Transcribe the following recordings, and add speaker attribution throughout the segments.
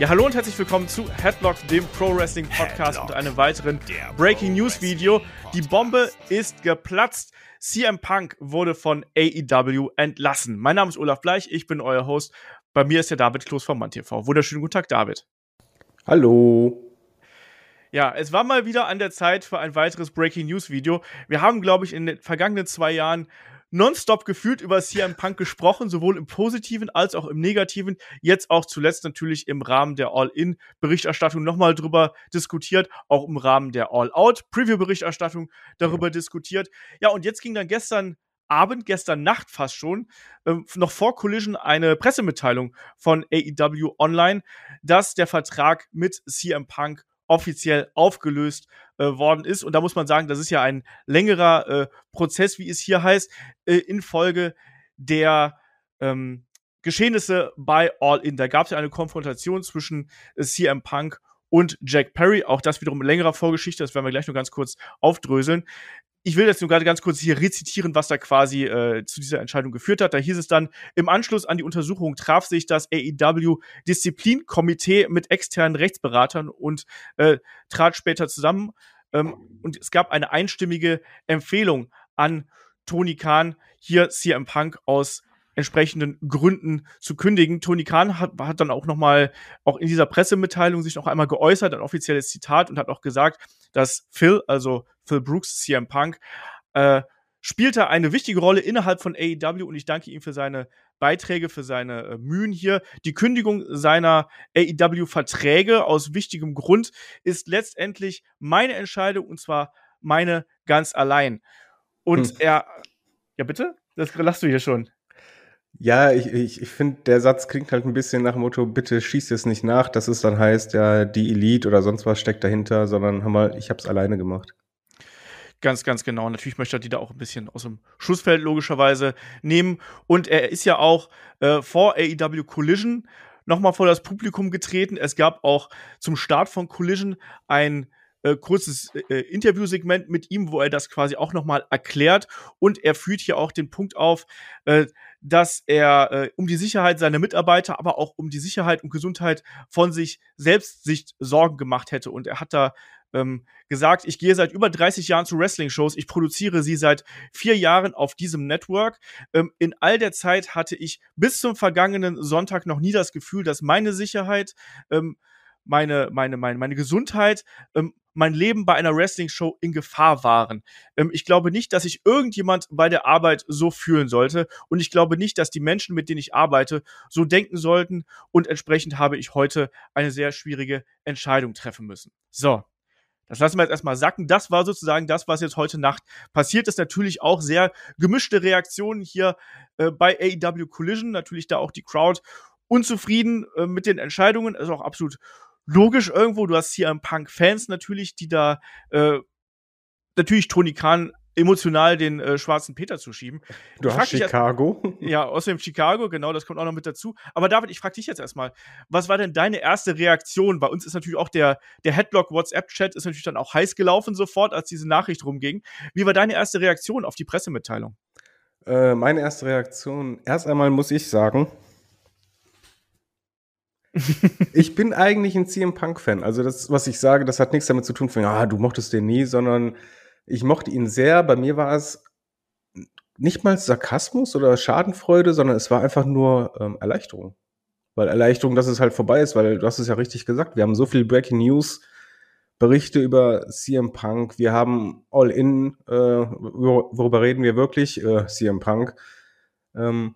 Speaker 1: Ja, hallo und herzlich willkommen zu Headlock, dem Pro Wrestling Podcast Headlock, und einem weiteren Breaking News Video. Die Bombe ist geplatzt. CM Punk wurde von AEW entlassen. Mein Name ist Olaf Bleich, ich bin euer Host. Bei mir ist der David Kloß vom Mann TV. Wunderschönen guten Tag, David.
Speaker 2: Hallo.
Speaker 1: Ja, es war mal wieder an der Zeit für ein weiteres Breaking News Video. Wir haben, glaube ich, in den vergangenen zwei Jahren nonstop gefühlt über CM Punk gesprochen, sowohl im Positiven als auch im Negativen. Jetzt auch zuletzt natürlich im Rahmen der All-In-Berichterstattung nochmal drüber diskutiert, auch im Rahmen der All-Out-Preview-Berichterstattung darüber diskutiert. Ja, und jetzt ging dann gestern Abend, gestern Nacht fast schon, ähm, noch vor Collision eine Pressemitteilung von AEW online, dass der Vertrag mit CM Punk offiziell aufgelöst äh, worden ist. Und da muss man sagen, das ist ja ein längerer äh, Prozess, wie es hier heißt, äh, infolge der ähm, Geschehnisse bei All In. Da gab es ja eine Konfrontation zwischen äh, CM Punk und Jack Perry. Auch das wiederum längerer Vorgeschichte, das werden wir gleich nur ganz kurz aufdröseln ich will jetzt nur gerade ganz kurz hier rezitieren, was da quasi äh, zu dieser Entscheidung geführt hat. Da hieß es dann, im Anschluss an die Untersuchung traf sich das AEW Disziplinkomitee mit externen Rechtsberatern und äh, trat später zusammen. Ähm, und es gab eine einstimmige Empfehlung an Tony Khan, hier CM Punk aus entsprechenden Gründen zu kündigen. Tony Khan hat, hat dann auch noch mal auch in dieser Pressemitteilung sich noch einmal geäußert, ein offizielles Zitat und hat auch gesagt, dass Phil, also Phil Brooks, CM Punk, äh, spielte eine wichtige Rolle innerhalb von AEW und ich danke ihm für seine Beiträge, für seine äh, Mühen hier. Die Kündigung seiner AEW-Verträge aus wichtigem Grund ist letztendlich meine Entscheidung und zwar meine ganz allein. Und hm. er, ja bitte? Das lachst du hier schon.
Speaker 2: Ja, ich, ich, ich finde, der Satz klingt halt ein bisschen nach dem Motto, bitte schieß es nicht nach, dass es dann heißt, ja, die Elite oder sonst was steckt dahinter, sondern hör mal, ich habe es alleine gemacht.
Speaker 1: Ganz, ganz genau. Natürlich möchte er die da auch ein bisschen aus dem Schussfeld logischerweise nehmen. Und er ist ja auch äh, vor AEW Collision nochmal vor das Publikum getreten. Es gab auch zum Start von Collision ein äh, kurzes äh, Interviewsegment mit ihm, wo er das quasi auch nochmal erklärt. Und er führt hier auch den Punkt auf, äh, dass er äh, um die Sicherheit seiner Mitarbeiter, aber auch um die Sicherheit und Gesundheit von sich selbst sich Sorgen gemacht hätte. Und er hat da ähm, gesagt, ich gehe seit über 30 Jahren zu Wrestling-Shows, ich produziere sie seit vier Jahren auf diesem Network. Ähm, in all der Zeit hatte ich bis zum vergangenen Sonntag noch nie das Gefühl, dass meine Sicherheit, ähm, meine, meine, meine, meine Gesundheit ähm, mein Leben bei einer Wrestling-Show in Gefahr waren. Ähm, ich glaube nicht, dass sich irgendjemand bei der Arbeit so fühlen sollte. Und ich glaube nicht, dass die Menschen, mit denen ich arbeite, so denken sollten. Und entsprechend habe ich heute eine sehr schwierige Entscheidung treffen müssen. So. Das lassen wir jetzt erstmal sacken. Das war sozusagen das, was jetzt heute Nacht passiert ist. Natürlich auch sehr gemischte Reaktionen hier äh, bei AEW Collision. Natürlich da auch die Crowd unzufrieden äh, mit den Entscheidungen. Ist auch absolut logisch irgendwo. Du hast hier ein Punk-Fans natürlich, die da äh, natürlich Tony Khan emotional den äh, schwarzen Peter zu schieben.
Speaker 2: Du ich hast Chicago.
Speaker 1: Jetzt, ja, außerdem Chicago, genau, das kommt auch noch mit dazu. Aber David, ich frage dich jetzt erstmal, was war denn deine erste Reaktion? Bei uns ist natürlich auch der, der Headlock WhatsApp-Chat ist natürlich dann auch heiß gelaufen sofort, als diese Nachricht rumging. Wie war deine erste Reaktion auf die Pressemitteilung?
Speaker 2: Äh, meine erste Reaktion, erst einmal muss ich sagen, ich bin eigentlich ein CM Punk-Fan. Also das, was ich sage, das hat nichts damit zu tun, von, ah, du mochtest den nie, sondern ich mochte ihn sehr. Bei mir war es nicht mal Sarkasmus oder Schadenfreude, sondern es war einfach nur ähm, Erleichterung. Weil Erleichterung, dass es halt vorbei ist, weil du hast es ja richtig gesagt, wir haben so viel Breaking News, Berichte über CM Punk, wir haben All In, äh, worüber reden wir wirklich? Äh, CM Punk. Ähm,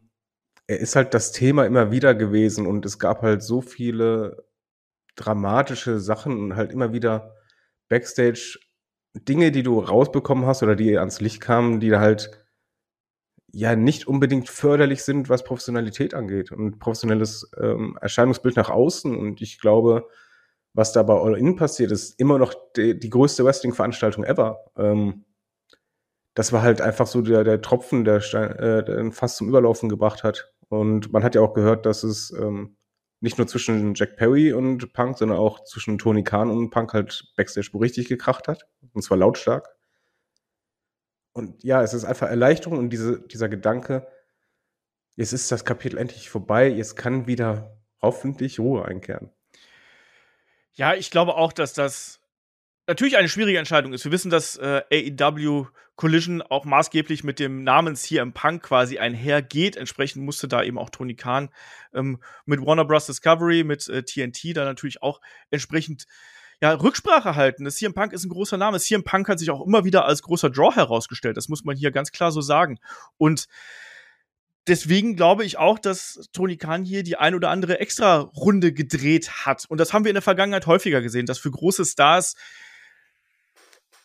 Speaker 2: ist halt das Thema immer wieder gewesen und es gab halt so viele dramatische Sachen und halt immer wieder Backstage Dinge, die du rausbekommen hast oder die ans Licht kamen, die halt ja nicht unbedingt förderlich sind, was Professionalität angeht und professionelles ähm, Erscheinungsbild nach außen. Und ich glaube, was da bei All In passiert, ist immer noch die, die größte Wrestling-Veranstaltung ever. Ähm, das war halt einfach so der, der Tropfen, der, Stein, äh, der fast zum Überlaufen gebracht hat. Und man hat ja auch gehört, dass es ähm, nicht nur zwischen Jack Perry und Punk, sondern auch zwischen Tony Khan und Punk halt Backstage richtig gekracht hat. Und zwar lautstark. Und ja, es ist einfach Erleichterung und diese, dieser Gedanke, jetzt ist das Kapitel endlich vorbei, jetzt kann wieder hoffentlich Ruhe einkehren.
Speaker 1: Ja, ich glaube auch, dass das natürlich eine schwierige Entscheidung ist. Wir wissen, dass äh, AEW Collision auch maßgeblich mit dem Namens hier im Punk quasi einhergeht. Entsprechend musste da eben auch Tony Khan ähm, mit Warner Bros. Discovery, mit äh, TNT da natürlich auch entsprechend ja, Rücksprache halten. Das CM Punk ist ein großer Name. CM Punk hat sich auch immer wieder als großer Draw herausgestellt. Das muss man hier ganz klar so sagen. Und deswegen glaube ich auch, dass Tony Khan hier die ein oder andere extra Runde gedreht hat. Und das haben wir in der Vergangenheit häufiger gesehen, dass für große Stars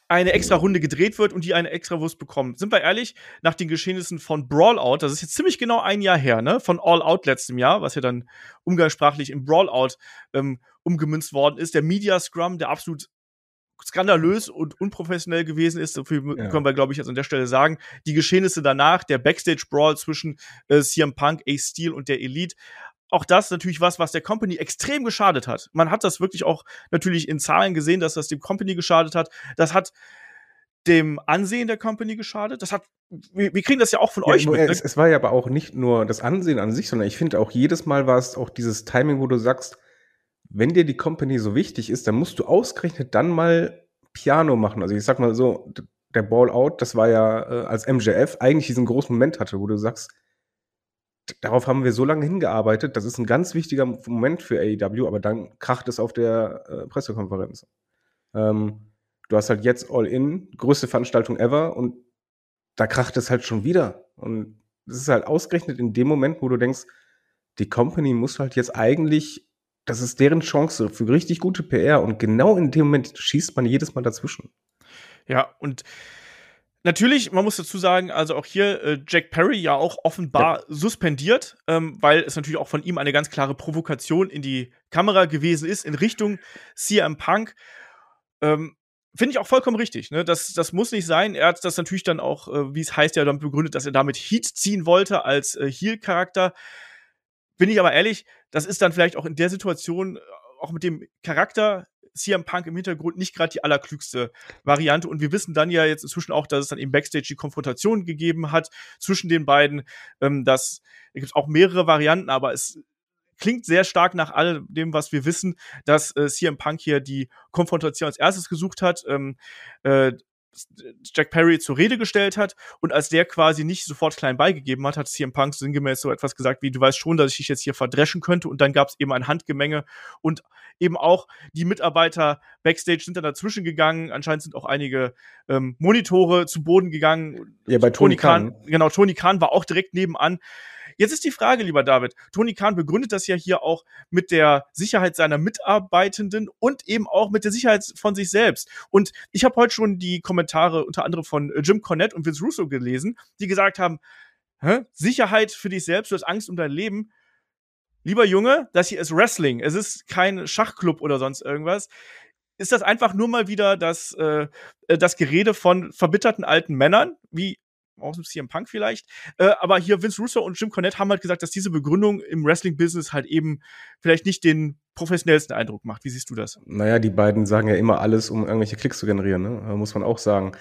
Speaker 1: eine extra Runde gedreht wird und die eine extra Wurst bekommen. Sind wir ehrlich, nach den Geschehnissen von Brawlout, das ist jetzt ziemlich genau ein Jahr her, ne, von All Out letztem Jahr, was ja dann umgangssprachlich in Brawlout ähm, umgemünzt worden ist, der Media Scrum, der absolut skandalös und unprofessionell gewesen ist, so viel ja. können wir, glaube ich, jetzt an der Stelle sagen. Die Geschehnisse danach, der Backstage-Brawl zwischen äh, CM Punk, Ace Steel und der Elite, auch das natürlich was, was der Company extrem geschadet hat. Man hat das wirklich auch natürlich in Zahlen gesehen, dass das dem Company geschadet hat. Das hat dem Ansehen der Company geschadet. Das hat, wir, wir kriegen das ja auch von ja, euch
Speaker 2: mit. Ne? Es, es, war ja aber auch nicht nur das Ansehen an sich, sondern ich finde auch jedes Mal war es auch dieses Timing, wo du sagst, wenn dir die Company so wichtig ist, dann musst du ausgerechnet dann mal Piano machen. Also ich sag mal so, der Ball Out, das war ja äh, als MJF eigentlich diesen großen Moment hatte, wo du sagst, darauf haben wir so lange hingearbeitet, das ist ein ganz wichtiger Moment für AEW, aber dann kracht es auf der äh, Pressekonferenz. Ähm, du hast halt jetzt All-In, größte Veranstaltung ever und da kracht es halt schon wieder. Und es ist halt ausgerechnet in dem Moment, wo du denkst, die Company muss halt jetzt eigentlich, das ist deren Chance für richtig gute PR und genau in dem Moment schießt man jedes Mal dazwischen.
Speaker 1: Ja, und Natürlich, man muss dazu sagen, also auch hier äh, Jack Perry ja auch offenbar ja. suspendiert, ähm, weil es natürlich auch von ihm eine ganz klare Provokation in die Kamera gewesen ist in Richtung CM Punk. Ähm, Finde ich auch vollkommen richtig. Ne? Das, das muss nicht sein. Er hat das natürlich dann auch, äh, wie es heißt, ja dann begründet, dass er damit Heat ziehen wollte als äh, Heel-Charakter. Bin ich aber ehrlich, das ist dann vielleicht auch in der Situation, äh, auch mit dem Charakter CM Punk im Hintergrund nicht gerade die allerklügste Variante. Und wir wissen dann ja jetzt inzwischen auch, dass es dann eben Backstage die Konfrontation gegeben hat zwischen den beiden. Ähm, das da gibt auch mehrere Varianten, aber es klingt sehr stark nach all dem, was wir wissen, dass äh, CM Punk hier die Konfrontation als erstes gesucht hat. Ähm, äh, Jack Perry zur Rede gestellt hat und als der quasi nicht sofort klein beigegeben hat, hat CM Punk sinngemäß so etwas gesagt wie, du weißt schon, dass ich dich jetzt hier verdreschen könnte und dann gab es eben ein Handgemenge und eben auch die Mitarbeiter Backstage sind dann dazwischen gegangen, anscheinend sind auch einige ähm, Monitore zu Boden gegangen.
Speaker 2: Ja, bei Tony, Tony Khan.
Speaker 1: Khan. Genau, Tony Khan war auch direkt nebenan. Jetzt ist die Frage, lieber David, Tony Khan begründet das ja hier auch mit der Sicherheit seiner Mitarbeitenden und eben auch mit der Sicherheit von sich selbst. Und ich habe heute schon die Kommentare unter anderem von äh, Jim Cornette und Vince Russo gelesen, die gesagt haben, Hä? Sicherheit für dich selbst, du hast Angst um dein Leben. Lieber Junge, das hier ist Wrestling. Es ist kein Schachclub oder sonst irgendwas. Ist das einfach nur mal wieder das, äh, äh das Gerede von verbitterten alten Männern, wie aus dem CM Punk vielleicht. Äh, aber hier Vince Russo und Jim Cornette haben halt gesagt, dass diese Begründung im Wrestling-Business halt eben vielleicht nicht den professionellsten Eindruck macht. Wie siehst du das?
Speaker 2: Naja, die beiden sagen ja immer alles, um irgendwelche Klicks zu generieren, ne? muss man auch sagen.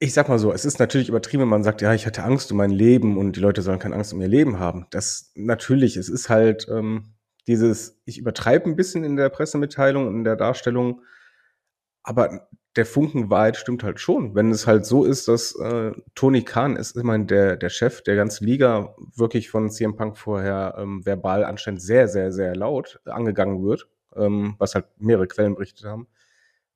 Speaker 2: Ich sag mal so, es ist natürlich übertrieben, wenn man sagt, ja, ich hatte Angst um mein Leben und die Leute sollen keine Angst um ihr Leben haben. Das natürlich, es ist halt ähm, dieses, ich übertreibe ein bisschen in der Pressemitteilung und in der Darstellung, aber der Funken Wahrheit stimmt halt schon. Wenn es halt so ist, dass äh, Tony Khan ist immerhin der, der Chef der ganzen Liga, wirklich von CM Punk vorher ähm, verbal anscheinend sehr, sehr, sehr laut angegangen wird, ähm, was halt mehrere Quellen berichtet haben.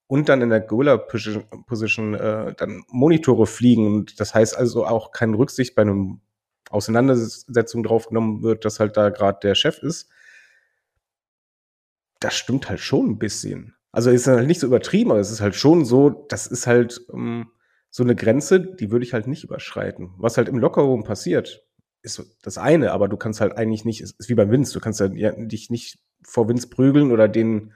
Speaker 2: Und dann in der Gorilla Position äh, dann Monitore fliegen. Und das heißt also auch keine Rücksicht bei einem Auseinandersetzung drauf genommen wird, dass halt da gerade der Chef ist. Das stimmt halt schon ein bisschen. Also ist halt nicht so übertrieben, aber es ist halt schon so, das ist halt ähm, so eine Grenze, die würde ich halt nicht überschreiten. Was halt im Lockerroom passiert, ist das eine, aber du kannst halt eigentlich nicht, ist, ist wie beim Vince, du kannst halt ja, dich nicht vor Vince prügeln oder den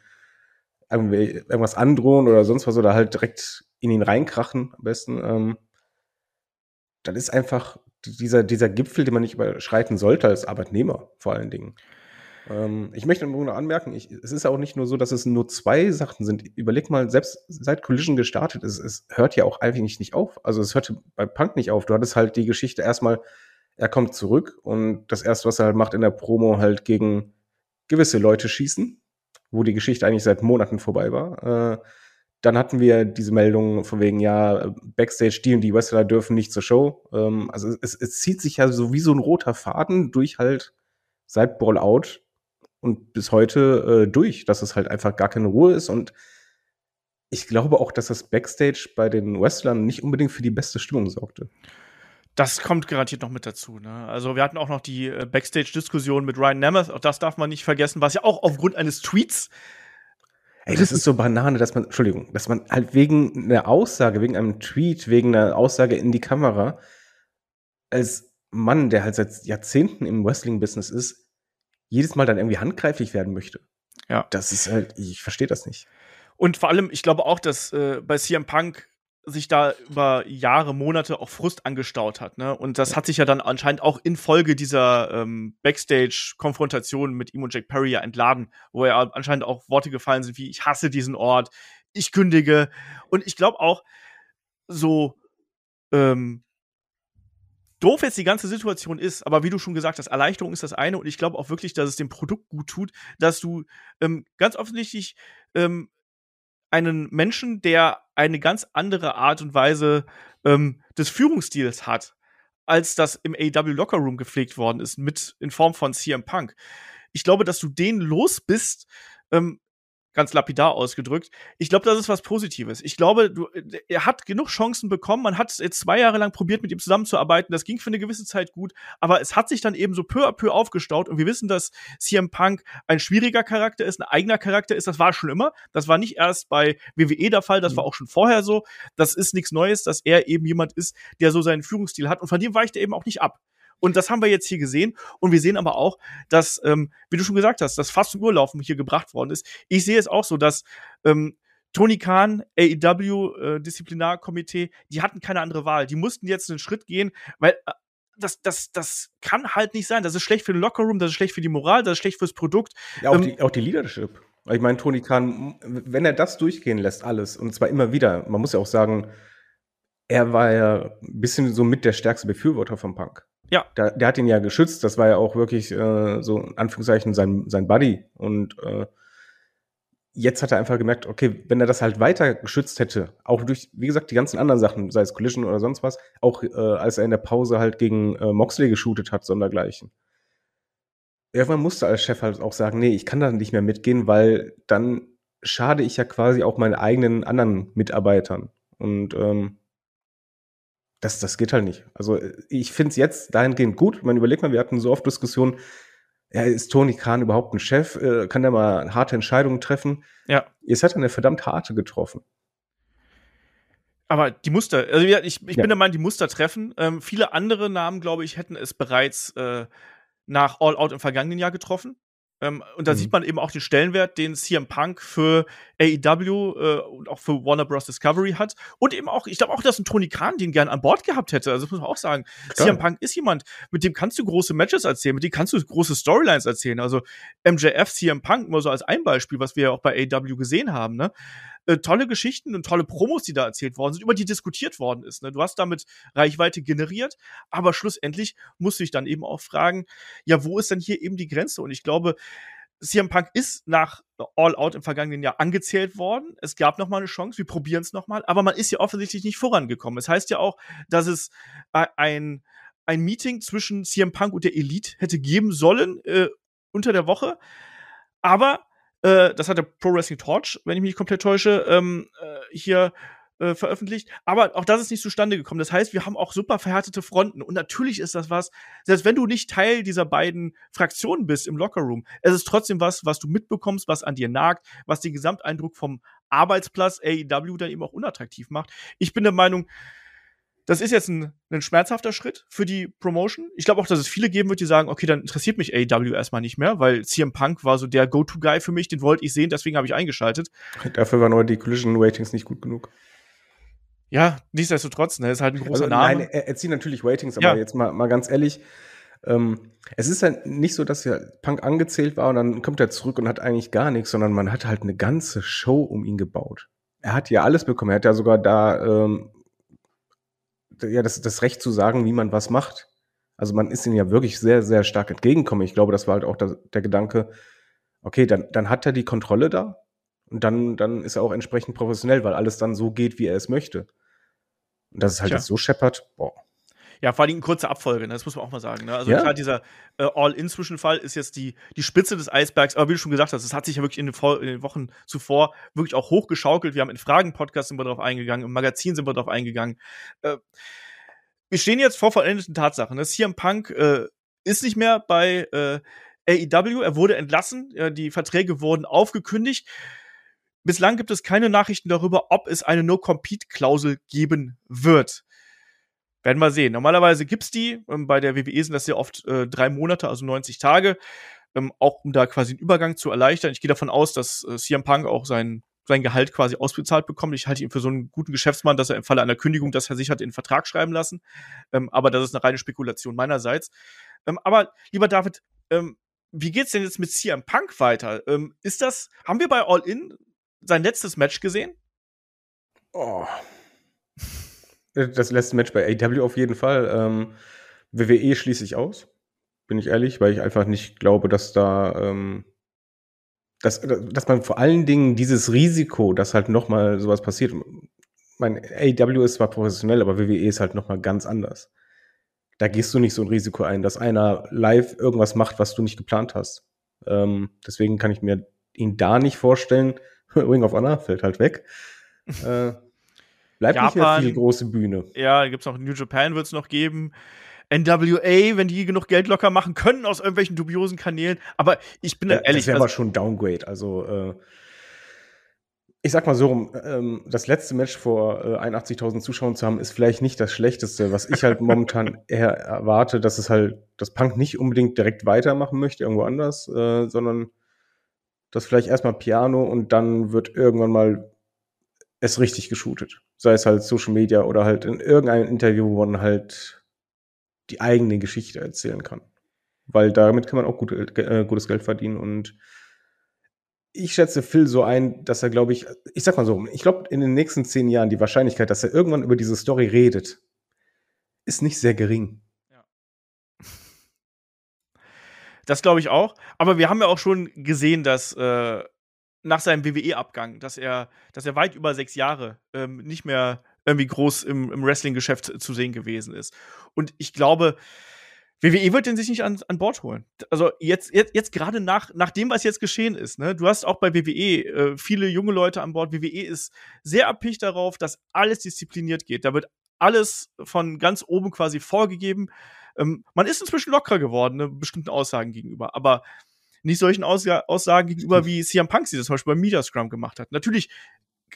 Speaker 2: irgendwas androhen oder sonst was oder halt direkt in ihn reinkrachen am besten. Ähm, das ist einfach dieser, dieser Gipfel, den man nicht überschreiten sollte als Arbeitnehmer vor allen Dingen. Ähm, ich möchte nur anmerken, ich, es ist auch nicht nur so, dass es nur zwei Sachen sind. Überleg mal, selbst seit Collision gestartet ist, es hört ja auch eigentlich nicht auf. Also es hörte bei Punk nicht auf. Du hattest halt die Geschichte erstmal, er kommt zurück und das erste, was er halt macht in der Promo, halt gegen gewisse Leute schießen. wo die Geschichte eigentlich seit Monaten vorbei war. Äh, dann hatten wir diese Meldung von wegen, ja, Backstage, die und die Wrestler dürfen nicht zur Show. Ähm, also es, es zieht sich ja so wie so ein roter Faden durch halt seit Brawl Out und bis heute äh, durch, dass es halt einfach gar keine Ruhe ist. Und ich glaube auch, dass das Backstage bei den Wrestlern nicht unbedingt für die beste Stimmung sorgte.
Speaker 1: Das kommt garantiert noch mit dazu. Ne? Also wir hatten auch noch die äh, Backstage-Diskussion mit Ryan Nemeth, auch das darf man nicht vergessen, was ja auch aufgrund eines Tweets
Speaker 2: Ey, das ist so Banane, dass man, Entschuldigung, dass man halt wegen einer Aussage, wegen einem Tweet, wegen einer Aussage in die Kamera, als Mann, der halt seit Jahrzehnten im Wrestling-Business ist, jedes Mal dann irgendwie handgreiflich werden möchte.
Speaker 1: Ja.
Speaker 2: Das ist halt, ich verstehe das nicht.
Speaker 1: Und vor allem, ich glaube auch, dass äh, bei CM Punk sich da über Jahre, Monate auch Frust angestaut hat. Ne? Und das hat sich ja dann anscheinend auch in Folge dieser ähm, Backstage-Konfrontation mit ihm und Jack Perry ja entladen, wo ja anscheinend auch Worte gefallen sind wie, ich hasse diesen Ort, ich kündige. Und ich glaube auch, so ähm, doof jetzt die ganze Situation ist, aber wie du schon gesagt hast, Erleichterung ist das eine und ich glaube auch wirklich, dass es dem Produkt gut tut, dass du ähm, ganz offensichtlich ähm, einen Menschen, der eine ganz andere Art und Weise ähm, des Führungsstils hat, als das im AW Locker Room gepflegt worden ist, mit in Form von CM Punk. Ich glaube, dass du den los bist, ähm, ganz lapidar ausgedrückt. Ich glaube, das ist was Positives. Ich glaube, du, er hat genug Chancen bekommen. Man hat jetzt zwei Jahre lang probiert, mit ihm zusammenzuarbeiten. Das ging für eine gewisse Zeit gut, aber es hat sich dann eben so peu à peu aufgestaut. Und wir wissen, dass CM Punk ein schwieriger Charakter ist, ein eigener Charakter ist. Das war schon immer. Das war nicht erst bei WWE der Fall. Das mhm. war auch schon vorher so. Das ist nichts Neues, dass er eben jemand ist, der so seinen Führungsstil hat. Und von dem weicht er eben auch nicht ab. Und das haben wir jetzt hier gesehen. Und wir sehen aber auch, dass, ähm, wie du schon gesagt hast, dass fast zum Urlaufen hier gebracht worden ist. Ich sehe es auch so, dass ähm, Tony Khan, AEW, äh, Disziplinarkomitee, die hatten keine andere Wahl. Die mussten jetzt einen Schritt gehen, weil äh, das, das, das kann halt nicht sein. Das ist schlecht für den Lockerroom, das ist schlecht für die Moral, das ist schlecht fürs Produkt.
Speaker 2: Ja, auch, ähm, die, auch die Leadership. Ich meine, Tony Khan, wenn er das durchgehen lässt, alles, und zwar immer wieder, man muss ja auch sagen, er war ja ein bisschen so mit der stärkste Befürworter von Punk.
Speaker 1: Ja.
Speaker 2: Der, der hat ihn ja geschützt. Das war ja auch wirklich äh, so in Anführungszeichen sein, sein Buddy. Und äh, jetzt hat er einfach gemerkt, okay, wenn er das halt weiter geschützt hätte, auch durch, wie gesagt, die ganzen anderen Sachen, sei es Collision oder sonst was, auch äh, als er in der Pause halt gegen äh, Moxley geshootet hat, sondergleichen. Irgendwann musste als Chef halt auch sagen, nee, ich kann da nicht mehr mitgehen, weil dann schade ich ja quasi auch meinen eigenen anderen Mitarbeitern. Und ähm, das, das geht halt nicht. Also ich finde es jetzt dahingehend gut. Man überlegt mal, wir hatten so oft Diskussionen, ja, ist Tony Khan überhaupt ein Chef? Äh, kann der mal harte Entscheidungen treffen?
Speaker 1: Ja.
Speaker 2: Jetzt hat er eine verdammt harte getroffen.
Speaker 1: Aber die Muster, also ich, ich ja. bin der Meinung, die Muster treffen. Ähm, viele andere Namen, glaube ich, hätten es bereits äh, nach All Out im vergangenen Jahr getroffen. Ähm, und da mhm. sieht man eben auch den Stellenwert, den CM Punk für AEW äh, und auch für Warner Bros. Discovery hat. Und eben auch, ich glaube auch, dass ein Tony Khan den gern an Bord gehabt hätte. Also das muss man auch sagen. Klar. CM Punk ist jemand, mit dem kannst du große Matches erzählen, mit dem kannst du große Storylines erzählen. Also MJF, CM Punk, nur so als ein Beispiel, was wir ja auch bei AEW gesehen haben, ne? Äh, tolle Geschichten und tolle Promos, die da erzählt worden sind, über die diskutiert worden ist. Ne? Du hast damit Reichweite generiert, aber schlussendlich musst du dich dann eben auch fragen, ja, wo ist denn hier eben die Grenze? Und ich glaube, CM Punk ist nach All Out im vergangenen Jahr angezählt worden. Es gab noch mal eine Chance, wir probieren es noch mal, aber man ist ja offensichtlich nicht vorangekommen. Es das heißt ja auch, dass es ein ein Meeting zwischen CM Punk und der Elite hätte geben sollen äh, unter der Woche, aber äh, das hat der Pro Wrestling Torch, wenn ich mich komplett täusche, ähm, äh, hier äh, veröffentlicht. Aber auch das ist nicht zustande gekommen. Das heißt, wir haben auch super verhärtete Fronten. Und natürlich ist das was, selbst wenn du nicht Teil dieser beiden Fraktionen bist im Lockerroom, es ist trotzdem was, was du mitbekommst, was an dir nagt, was den Gesamteindruck vom Arbeitsplatz AEW dann eben auch unattraktiv macht. Ich bin der Meinung, das ist jetzt ein, ein schmerzhafter Schritt für die Promotion. Ich glaube auch, dass es viele geben wird, die sagen, okay, dann interessiert mich AEW erstmal nicht mehr, weil CM Punk war so der Go-To-Guy für mich, den wollte ich sehen, deswegen habe ich eingeschaltet.
Speaker 2: Dafür waren aber die Collision-Ratings nicht gut genug.
Speaker 1: Ja, nichtsdestotrotz, ne, ist halt ein großer also, Name. Nein,
Speaker 2: er, er zieht natürlich Ratings, aber ja. jetzt mal, mal ganz ehrlich, ähm, es ist halt nicht so, dass ja Punk angezählt war und dann kommt er zurück und hat eigentlich gar nichts, sondern man hat halt eine ganze Show um ihn gebaut. Er hat ja alles bekommen. Er hat ja sogar da ähm, ja, das, das Recht zu sagen, wie man was macht. Also man ist ihnen ja wirklich sehr, sehr stark entgegengekommen. Ich glaube, das war halt auch der, der Gedanke, okay, dann, dann hat er die Kontrolle da und dann, dann ist er auch entsprechend professionell, weil alles dann so geht, wie er es möchte. Und dass es halt jetzt so scheppert, boah.
Speaker 1: Ja, vor allem in kurzer Abfolge, ne? das muss man auch mal sagen. Ne? Also
Speaker 2: Ja.
Speaker 1: klar, dieser äh, All-In-Zwischenfall ist jetzt die, die Spitze des Eisbergs, aber wie du schon gesagt hast, es hat sich ja wirklich in den, in den Wochen zuvor wirklich auch hochgeschaukelt. Wir haben in Fragen-Podcast sind wir darauf eingegangen, im Magazin sind wir darauf eingegangen. Äh, wir stehen jetzt vor vollendeten Tatsachen. Das CM Punk äh, ist nicht mehr bei äh, AEW, er wurde entlassen, die Verträge wurden aufgekündigt. Bislang gibt es keine Nachrichten darüber, ob es eine No-Compete-Klausel geben wird. Werden wir sehen. Normalerweise gibt's die. Ähm, bei der WWE sind das sehr oft äh, drei Monate, also 90 Tage. Ähm, auch um da quasi einen Übergang zu erleichtern. Ich gehe davon aus, dass äh, CM Punk auch sein, sein Gehalt quasi ausbezahlt bekommt. Ich halte ihn für so einen guten Geschäftsmann, dass er im Falle einer Kündigung das versichert in den Vertrag schreiben lassen. Ähm, aber das ist eine reine Spekulation meinerseits. Ähm, aber lieber David, ähm, wie geht's denn jetzt mit CM Punk weiter? Ähm, ist das, haben wir bei All In sein letztes Match gesehen?
Speaker 2: Oh. Das letzte Match bei AW auf jeden Fall. Ähm, WWE schließe ich aus, bin ich ehrlich, weil ich einfach nicht glaube, dass da, ähm, dass, dass man vor allen Dingen dieses Risiko, dass halt noch mal sowas passiert. Mein AW ist zwar professionell, aber WWE ist halt noch mal ganz anders. Da gehst du nicht so ein Risiko ein, dass einer live irgendwas macht, was du nicht geplant hast. Ähm, deswegen kann ich mir ihn da nicht vorstellen. Ring of Honor fällt halt weg. Äh, bleibt nicht mehr
Speaker 1: Japan.
Speaker 2: viel große Bühne.
Speaker 1: Ja, da gibt's noch New Japan wird's noch geben. NWA, wenn die genug Geld locker machen können aus irgendwelchen dubiosen Kanälen. Aber ich bin da
Speaker 2: Ja,
Speaker 1: ehrlich,
Speaker 2: das wäre
Speaker 1: also,
Speaker 2: aber schon Downgrade. Also, äh, ich sag mal so rum, ähm, das letzte Match vor äh, 81.000 Zuschauern zu haben, ist vielleicht nicht das Schlechteste, was ich halt momentan eher erwarte, dass es halt, dass Punk nicht unbedingt direkt weitermachen möchte, irgendwo anders, äh, sondern dass vielleicht erstmal Piano und dann wird irgendwann mal es richtig geshootet. Sei es halt Social Media oder halt in irgendeinem Interview, wo man halt die eigene Geschichte erzählen kann. Weil damit kann man auch gut, äh, gutes Geld verdienen und ich schätze Phil so ein, dass er, glaube ich, ich sag mal so, ich glaube, in den nächsten zehn Jahren die Wahrscheinlichkeit, dass er irgendwann über diese Story redet, ist nicht sehr gering.
Speaker 1: das glaube ich auch. Aber wir haben ja auch schon gesehen, dass äh, nach seinem WWE-Abgang, dass er, dass er weit über sechs Jahre ähm, nicht mehr irgendwie groß im, im Wrestling-Geschäft zu sehen gewesen ist. Und ich glaube, WWE wird den sich nicht an, an Bord holen. Also jetzt, jetzt, jetzt gerade nach, nach dem, was jetzt geschehen ist, ne, du hast auch bei WWE äh, viele junge Leute an Bord. WWE ist sehr abhängig darauf, dass alles diszipliniert geht. Da wird alles von ganz oben quasi vorgegeben. Ähm, man ist inzwischen lockerer geworden, ne, bestimmten Aussagen gegenüber, aber nicht solchen Ausga Aussagen gegenüber, wie CM Punk sie das zum Beispiel beim Media Scrum gemacht hat. Natürlich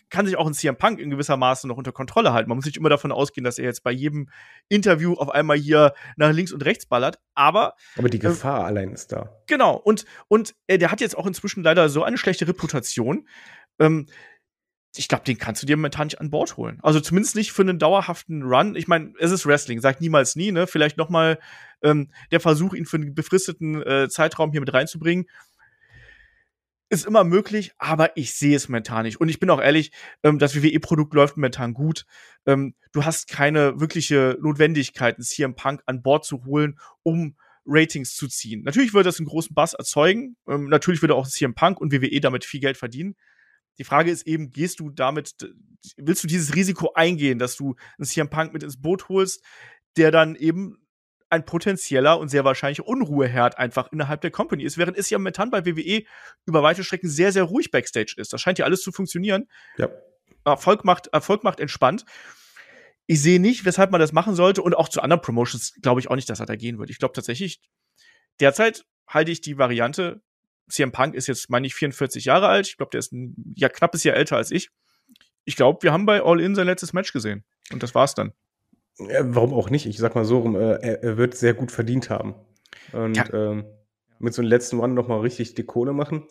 Speaker 1: kann sich auch ein CM Punk in gewisser Maße noch unter Kontrolle halten. Man muss nicht immer davon ausgehen, dass er jetzt bei jedem Interview auf einmal hier nach links und rechts ballert, aber
Speaker 2: Aber die Gefahr allein ist da.
Speaker 1: Genau, und, und äh, der hat jetzt auch inzwischen leider so eine schlechte Reputation. Ähm, ich glaube, den kannst du dir momentan nicht an Bord holen. Also zumindest nicht für einen dauerhaften Run. Ich meine, es ist Wrestling, sagt niemals nie, ne? Vielleicht noch mal ähm, der Versuch, ihn für einen befristeten äh, Zeitraum hier mit reinzubringen. Ist immer möglich, aber ich sehe es momentan nicht. Und ich bin auch ehrlich, ähm, das WWE-Produkt läuft momentan gut. Ähm, du hast keine wirkliche Notwendigkeit, einen CM Punk an Bord zu holen, um Ratings zu ziehen. Natürlich würde das einen großen Bass erzeugen. Ähm, natürlich würde auch CM Punk und WWE damit viel Geld verdienen. Die Frage ist eben, gehst du damit, willst du dieses Risiko eingehen, dass du einen CM Punk mit ins Boot holst, der dann eben ein potenzieller und sehr wahrscheinlich Unruheherd einfach innerhalb der Company ist, während es ja momentan bei WWE über weite Strecken sehr, sehr ruhig Backstage ist. Das scheint ja alles zu funktionionieren.
Speaker 2: Ja.
Speaker 1: Erfolg macht, Erfolg macht entspannt. Ich sehe nicht, weshalb man das machen sollte und auch zu anderen Promotions glaube ich auch nicht, dass er da gehen wird. Ich glaube tatsächlich, derzeit halte ich die Variante, CM Punk ist jetzt, meine ich, 44 Jahre alt. Ich glaube, der ist ein ja, knappes Jahr älter als ich. Ich glaube, wir haben bei All In sein letztes Match gesehen. Und das war's dann.
Speaker 2: Warum auch nicht? Ich sag mal so rum, äh, er, er wird sehr gut verdient haben. Und
Speaker 1: Ja.
Speaker 2: ähm, mit so einem letzten One noch mal richtig die Kohle machen.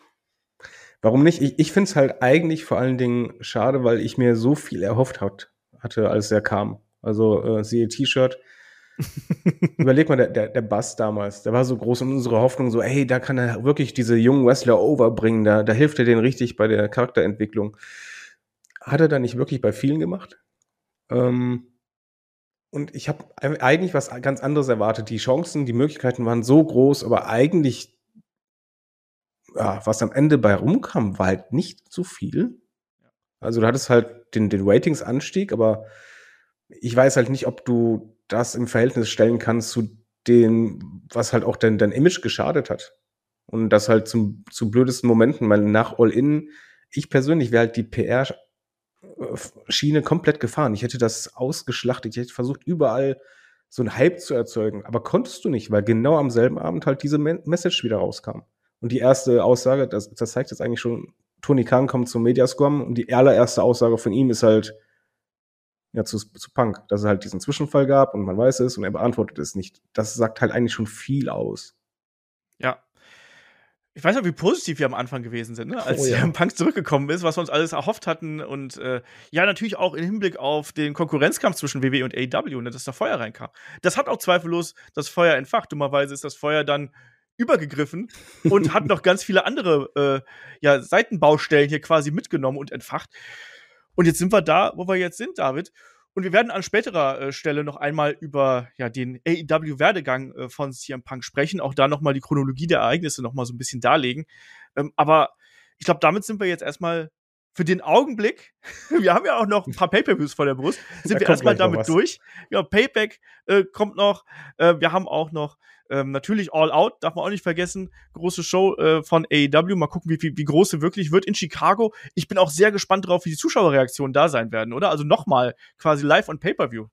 Speaker 2: Warum nicht? Ich, ich finde es halt eigentlich vor allen Dingen schade, weil ich mir so viel erhofft hat, hatte, als er kam. Also äh, siehe T-Shirt. Überleg mal, der, der, der Bass damals, der war so groß und unsere Hoffnung so, hey, da kann er wirklich diese jungen Wrestler overbringen, da, da hilft er denen richtig bei der Charakterentwicklung. Hat er da nicht wirklich bei vielen gemacht? Ähm, und ich habe eigentlich was ganz anderes erwartet. Die Chancen, die Möglichkeiten waren so groß, aber eigentlich ja, was am Ende bei rumkam, war halt nicht so viel. Also du hattest halt den, den Ratings-Anstieg, aber ich weiß halt nicht, ob du das im Verhältnis stellen kannst zu dem, was halt auch dein, dein Image geschadet hat. Und das halt zum, zu blödesten Momenten, weil nach All-In, ich persönlich wäre halt die PR-Schiene komplett gefahren. Ich hätte das ausgeschlachtet. Ich hätte versucht, überall so einen Hype zu erzeugen. Aber konntest du nicht, weil genau am selben Abend halt diese Message wieder rauskam. Und die erste Aussage, das, das zeigt jetzt eigentlich schon, Tony Khan kommt zum Mediascom und die allererste Aussage von ihm ist halt, ja, zu, zu Punk, dass es halt diesen Zwischenfall gab und man weiß es und er beantwortet es nicht. Das sagt halt eigentlich schon viel aus.
Speaker 1: Ich weiß noch, wie positiv wir am Anfang gewesen sind, ne? als oh, ja. Punk zurückgekommen ist, was wir uns alles erhofft hatten. Und äh, ja, natürlich auch im Hinblick auf den Konkurrenzkampf zwischen WWE und AEW, ne, dass da Feuer reinkam. Das hat auch zweifellos das Feuer entfacht. Dummerweise ist das Feuer dann übergegriffen und hat noch ganz viele andere äh, ja, Seitenbaustellen hier quasi mitgenommen und entfacht. Und jetzt sind wir da, wo wir jetzt sind, David. Und wir werden an späterer äh, Stelle noch einmal über ja, den AEW-Werdegang äh, von CM Punk sprechen, auch da nochmal die Chronologie der Ereignisse nochmal so ein bisschen darlegen. Ähm, aber ich glaube, damit sind wir jetzt erstmal für den Augenblick, wir haben ja auch noch ein paar Pay-Per-Views vor der Brust, sind da wir erstmal damit durch. Ja, Payback äh, kommt noch. Äh, wir haben auch noch ähm, natürlich All Out, darf man auch nicht vergessen. Große Show äh, von AEW. Mal gucken, wie, wie, wie groß sie wirklich wird in Chicago. Ich bin auch sehr gespannt drauf, wie die Zuschauerreaktionen da sein werden, oder? Also nochmal quasi live on Pay-Per-View.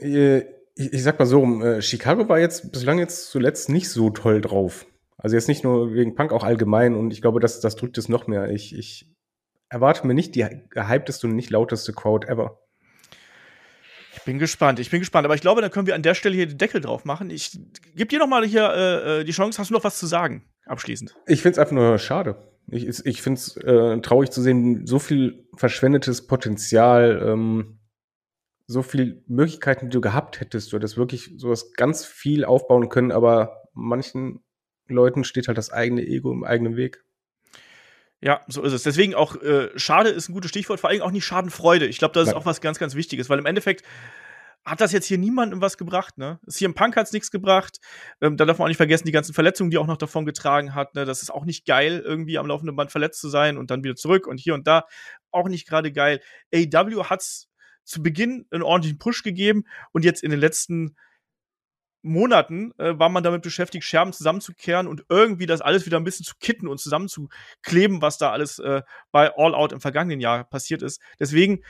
Speaker 2: Äh, ich, ich, sag mal so rum, äh, Chicago war jetzt bislang jetzt zuletzt nicht so toll drauf. Also jetzt nicht nur wegen Punk, auch allgemein. Und ich glaube, das, das drückt es noch mehr. Ich, ich erwarte mir nicht die gehypteste und nicht lauteste Crowd ever.
Speaker 1: Ich bin gespannt, ich bin gespannt. Aber ich glaube, dann können wir an der Stelle hier den Deckel drauf machen. Ich gebe dir noch mal hier äh, äh, die Chance. Hast du noch was zu sagen, abschließend?
Speaker 2: Ich finde es einfach nur schade. Ich, ich finde es äh, traurig zu sehen, so viel verschwendetes Potenzial, ähm, so viel Möglichkeiten, die du gehabt hättest. Du hättest wirklich sowas ganz viel aufbauen können, aber manchen Leuten steht halt das eigene Ego im eigenen Weg.
Speaker 1: Ja, so ist es. Deswegen auch äh, Schade ist ein gutes Stichwort, vor allem auch nicht Schadenfreude. Ich glaube, das ist auch was ganz, ganz Wichtiges, weil im Endeffekt hat das jetzt hier niemandem was gebracht, ne? CM Punk hat's nichts gebracht. Ähm, da darf man auch nicht vergessen, die ganzen Verletzungen, die auch noch davon getragen hat, ne? Das ist auch nicht geil, irgendwie am laufenden Band verletzt zu sein und dann wieder zurück und hier und da. Auch nicht gerade geil. AW hat's zu Beginn einen ordentlichen Push gegeben und jetzt in den letzten Monaten äh, war man damit beschäftigt, Scherben zusammenzukehren und irgendwie das alles wieder ein bisschen zu kitten und zusammenzukleben, was da alles äh, bei All Out im vergangenen Jahr passiert ist. Deswegen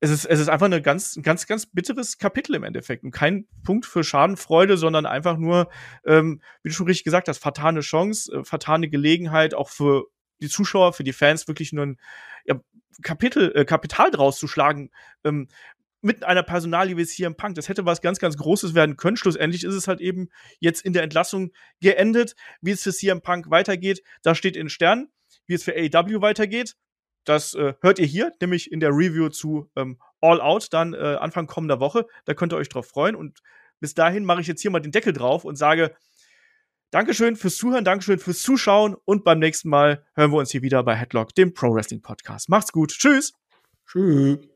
Speaker 1: es ist es ist einfach eine ganz ganz ganz bitteres Kapitel im Endeffekt und kein Punkt für Schadenfreude, sondern einfach nur, ähm, wie du schon richtig gesagt hast, fatale Chance, äh, fatale Gelegenheit auch für die Zuschauer, für die Fans wirklich nur ein ja, Kapitel, äh, Kapital draus zu schlagen, ähm, mit einer Personalie wie es hier im Punk. Das hätte was ganz, ganz Großes werden können. Schlussendlich ist es halt eben jetzt in der Entlassung geendet. Wie es für CM Punk weitergeht, da steht in Sternen. Wie es für AEW weitergeht, das äh, hört ihr hier, nämlich in der Review zu ähm, All Out, dann äh, Anfang kommender Woche. Da könnt ihr euch drauf freuen. Und bis dahin mache ich jetzt hier mal den Deckel drauf und sage Dankeschön fürs Zuhören, Dankeschön fürs Zuschauen und beim nächsten Mal hören wir uns hier wieder bei Headlock, dem Pro Wrestling Podcast. Macht's gut. Tschüss.
Speaker 2: Tschüss.